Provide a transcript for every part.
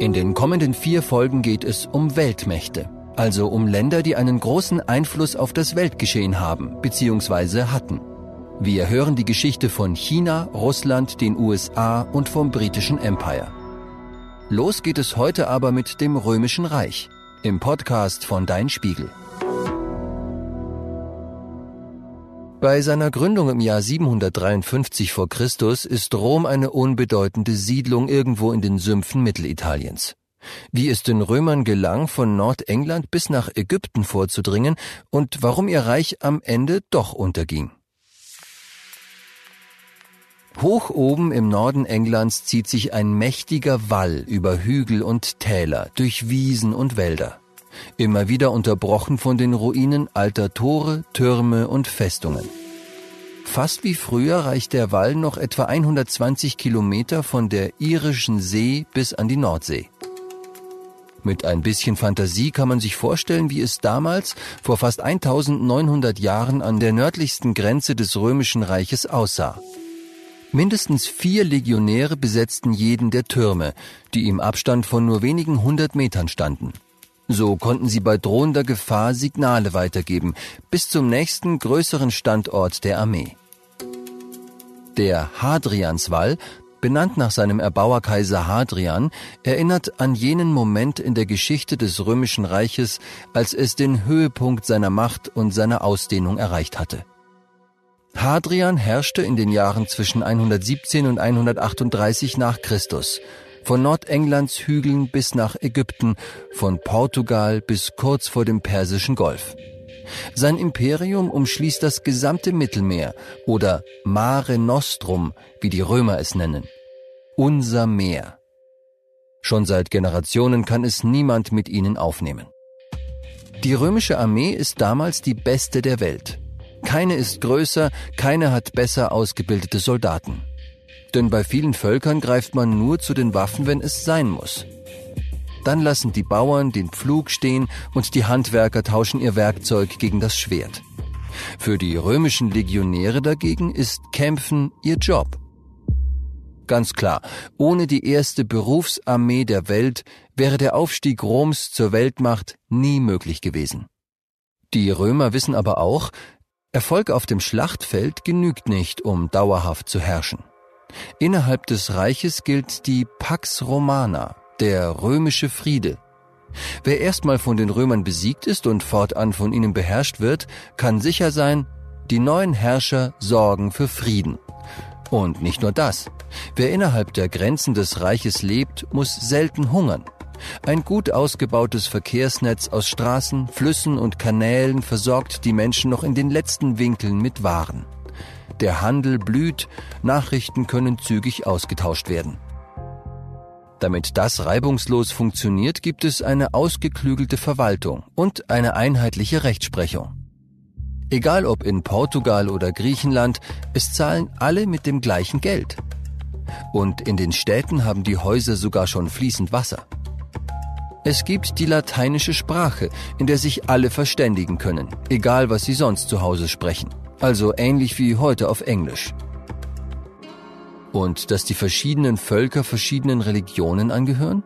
In den kommenden vier Folgen geht es um Weltmächte, also um Länder, die einen großen Einfluss auf das Weltgeschehen haben bzw. hatten. Wir hören die Geschichte von China, Russland, den USA und vom britischen Empire. Los geht es heute aber mit dem Römischen Reich im Podcast von Dein Spiegel. Bei seiner Gründung im Jahr 753 vor Christus ist Rom eine unbedeutende Siedlung irgendwo in den Sümpfen Mittelitaliens. Wie es den Römern gelang, von Nordengland bis nach Ägypten vorzudringen und warum ihr Reich am Ende doch unterging. Hoch oben im Norden Englands zieht sich ein mächtiger Wall über Hügel und Täler, durch Wiesen und Wälder immer wieder unterbrochen von den Ruinen alter Tore, Türme und Festungen. Fast wie früher reicht der Wall noch etwa 120 Kilometer von der irischen See bis an die Nordsee. Mit ein bisschen Fantasie kann man sich vorstellen, wie es damals, vor fast 1900 Jahren, an der nördlichsten Grenze des römischen Reiches aussah. Mindestens vier Legionäre besetzten jeden der Türme, die im Abstand von nur wenigen hundert Metern standen. So konnten sie bei drohender Gefahr Signale weitergeben, bis zum nächsten größeren Standort der Armee. Der Hadrianswall, benannt nach seinem Erbauer Kaiser Hadrian, erinnert an jenen Moment in der Geschichte des römischen Reiches, als es den Höhepunkt seiner Macht und seiner Ausdehnung erreicht hatte. Hadrian herrschte in den Jahren zwischen 117 und 138 nach Christus von Nordenglands Hügeln bis nach Ägypten, von Portugal bis kurz vor dem Persischen Golf. Sein Imperium umschließt das gesamte Mittelmeer oder Mare Nostrum, wie die Römer es nennen. Unser Meer. Schon seit Generationen kann es niemand mit ihnen aufnehmen. Die römische Armee ist damals die beste der Welt. Keine ist größer, keine hat besser ausgebildete Soldaten. Denn bei vielen Völkern greift man nur zu den Waffen, wenn es sein muss. Dann lassen die Bauern den Pflug stehen und die Handwerker tauschen ihr Werkzeug gegen das Schwert. Für die römischen Legionäre dagegen ist Kämpfen ihr Job. Ganz klar, ohne die erste Berufsarmee der Welt wäre der Aufstieg Roms zur Weltmacht nie möglich gewesen. Die Römer wissen aber auch, Erfolg auf dem Schlachtfeld genügt nicht, um dauerhaft zu herrschen. Innerhalb des Reiches gilt die Pax Romana, der römische Friede. Wer erstmal von den Römern besiegt ist und fortan von ihnen beherrscht wird, kann sicher sein, die neuen Herrscher sorgen für Frieden. Und nicht nur das. Wer innerhalb der Grenzen des Reiches lebt, muss selten hungern. Ein gut ausgebautes Verkehrsnetz aus Straßen, Flüssen und Kanälen versorgt die Menschen noch in den letzten Winkeln mit Waren. Der Handel blüht, Nachrichten können zügig ausgetauscht werden. Damit das reibungslos funktioniert, gibt es eine ausgeklügelte Verwaltung und eine einheitliche Rechtsprechung. Egal ob in Portugal oder Griechenland, es zahlen alle mit dem gleichen Geld. Und in den Städten haben die Häuser sogar schon fließend Wasser. Es gibt die lateinische Sprache, in der sich alle verständigen können, egal was sie sonst zu Hause sprechen also ähnlich wie heute auf Englisch. Und dass die verschiedenen Völker verschiedenen Religionen angehören?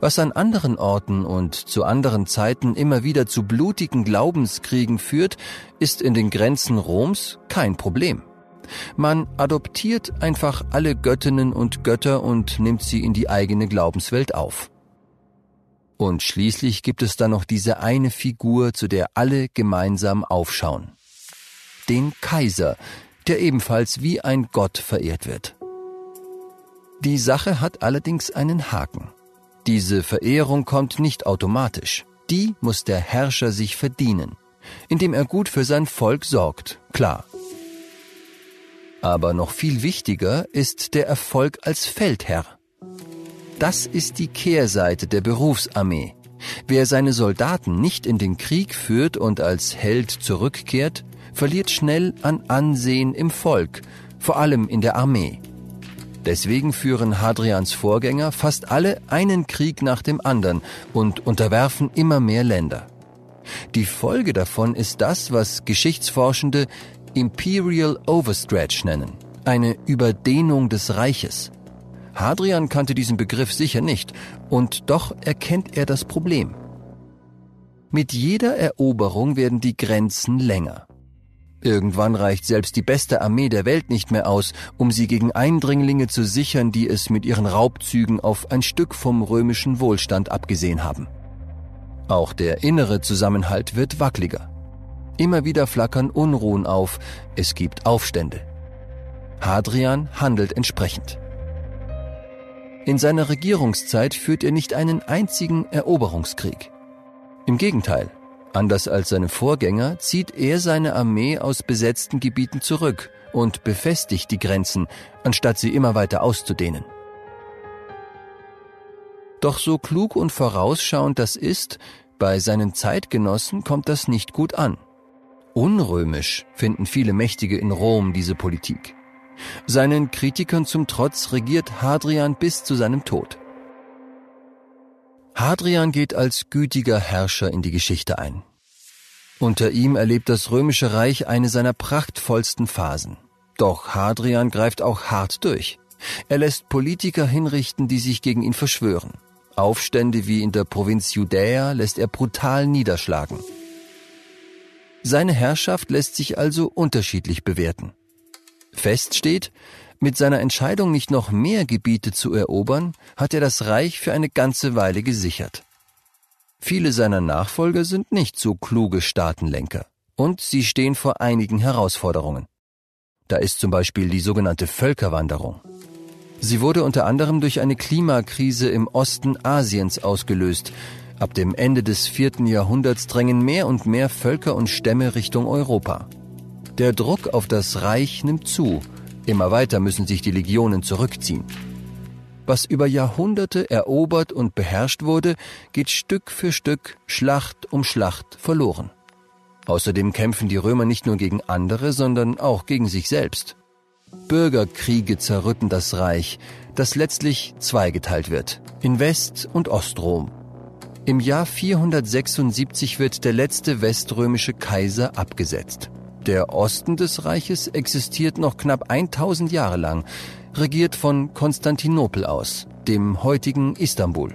Was an anderen Orten und zu anderen Zeiten immer wieder zu blutigen Glaubenskriegen führt, ist in den Grenzen Roms kein Problem. Man adoptiert einfach alle Göttinnen und Götter und nimmt sie in die eigene Glaubenswelt auf. Und schließlich gibt es dann noch diese eine Figur, zu der alle gemeinsam aufschauen den Kaiser, der ebenfalls wie ein Gott verehrt wird. Die Sache hat allerdings einen Haken. Diese Verehrung kommt nicht automatisch. Die muss der Herrscher sich verdienen, indem er gut für sein Volk sorgt, klar. Aber noch viel wichtiger ist der Erfolg als Feldherr. Das ist die Kehrseite der Berufsarmee. Wer seine Soldaten nicht in den Krieg führt und als Held zurückkehrt, verliert schnell an Ansehen im Volk, vor allem in der Armee. Deswegen führen Hadrians Vorgänger fast alle einen Krieg nach dem anderen und unterwerfen immer mehr Länder. Die Folge davon ist das, was Geschichtsforschende Imperial Overstretch nennen, eine Überdehnung des Reiches. Hadrian kannte diesen Begriff sicher nicht, und doch erkennt er das Problem. Mit jeder Eroberung werden die Grenzen länger. Irgendwann reicht selbst die beste Armee der Welt nicht mehr aus, um sie gegen Eindringlinge zu sichern, die es mit ihren Raubzügen auf ein Stück vom römischen Wohlstand abgesehen haben. Auch der innere Zusammenhalt wird wackeliger. Immer wieder flackern Unruhen auf, es gibt Aufstände. Hadrian handelt entsprechend. In seiner Regierungszeit führt er nicht einen einzigen Eroberungskrieg. Im Gegenteil, anders als seine Vorgänger zieht er seine Armee aus besetzten Gebieten zurück und befestigt die Grenzen, anstatt sie immer weiter auszudehnen. Doch so klug und vorausschauend das ist, bei seinen Zeitgenossen kommt das nicht gut an. Unrömisch finden viele Mächtige in Rom diese Politik. Seinen Kritikern zum Trotz regiert Hadrian bis zu seinem Tod. Hadrian geht als gütiger Herrscher in die Geschichte ein. Unter ihm erlebt das römische Reich eine seiner prachtvollsten Phasen. Doch Hadrian greift auch hart durch. Er lässt Politiker hinrichten, die sich gegen ihn verschwören. Aufstände wie in der Provinz Judäa lässt er brutal niederschlagen. Seine Herrschaft lässt sich also unterschiedlich bewerten. Fest steht, mit seiner Entscheidung nicht noch mehr Gebiete zu erobern, hat er das Reich für eine ganze Weile gesichert. Viele seiner Nachfolger sind nicht so kluge Staatenlenker und sie stehen vor einigen Herausforderungen. Da ist zum Beispiel die sogenannte Völkerwanderung. Sie wurde unter anderem durch eine Klimakrise im Osten Asiens ausgelöst. Ab dem Ende des vierten Jahrhunderts drängen mehr und mehr Völker und Stämme Richtung Europa. Der Druck auf das Reich nimmt zu. Immer weiter müssen sich die Legionen zurückziehen. Was über Jahrhunderte erobert und beherrscht wurde, geht Stück für Stück, Schlacht um Schlacht verloren. Außerdem kämpfen die Römer nicht nur gegen andere, sondern auch gegen sich selbst. Bürgerkriege zerrütten das Reich, das letztlich zweigeteilt wird, in West- und Ostrom. Im Jahr 476 wird der letzte weströmische Kaiser abgesetzt. Der Osten des Reiches existiert noch knapp 1000 Jahre lang, regiert von Konstantinopel aus, dem heutigen Istanbul.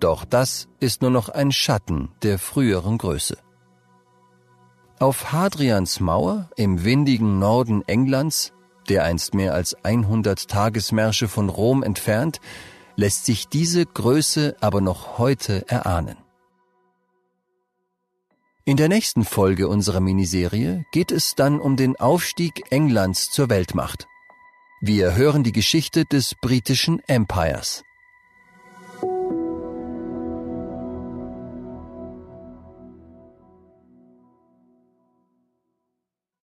Doch das ist nur noch ein Schatten der früheren Größe. Auf Hadrians Mauer im windigen Norden Englands, der einst mehr als 100 Tagesmärsche von Rom entfernt, lässt sich diese Größe aber noch heute erahnen. In der nächsten Folge unserer Miniserie geht es dann um den Aufstieg Englands zur Weltmacht. Wir hören die Geschichte des britischen Empires.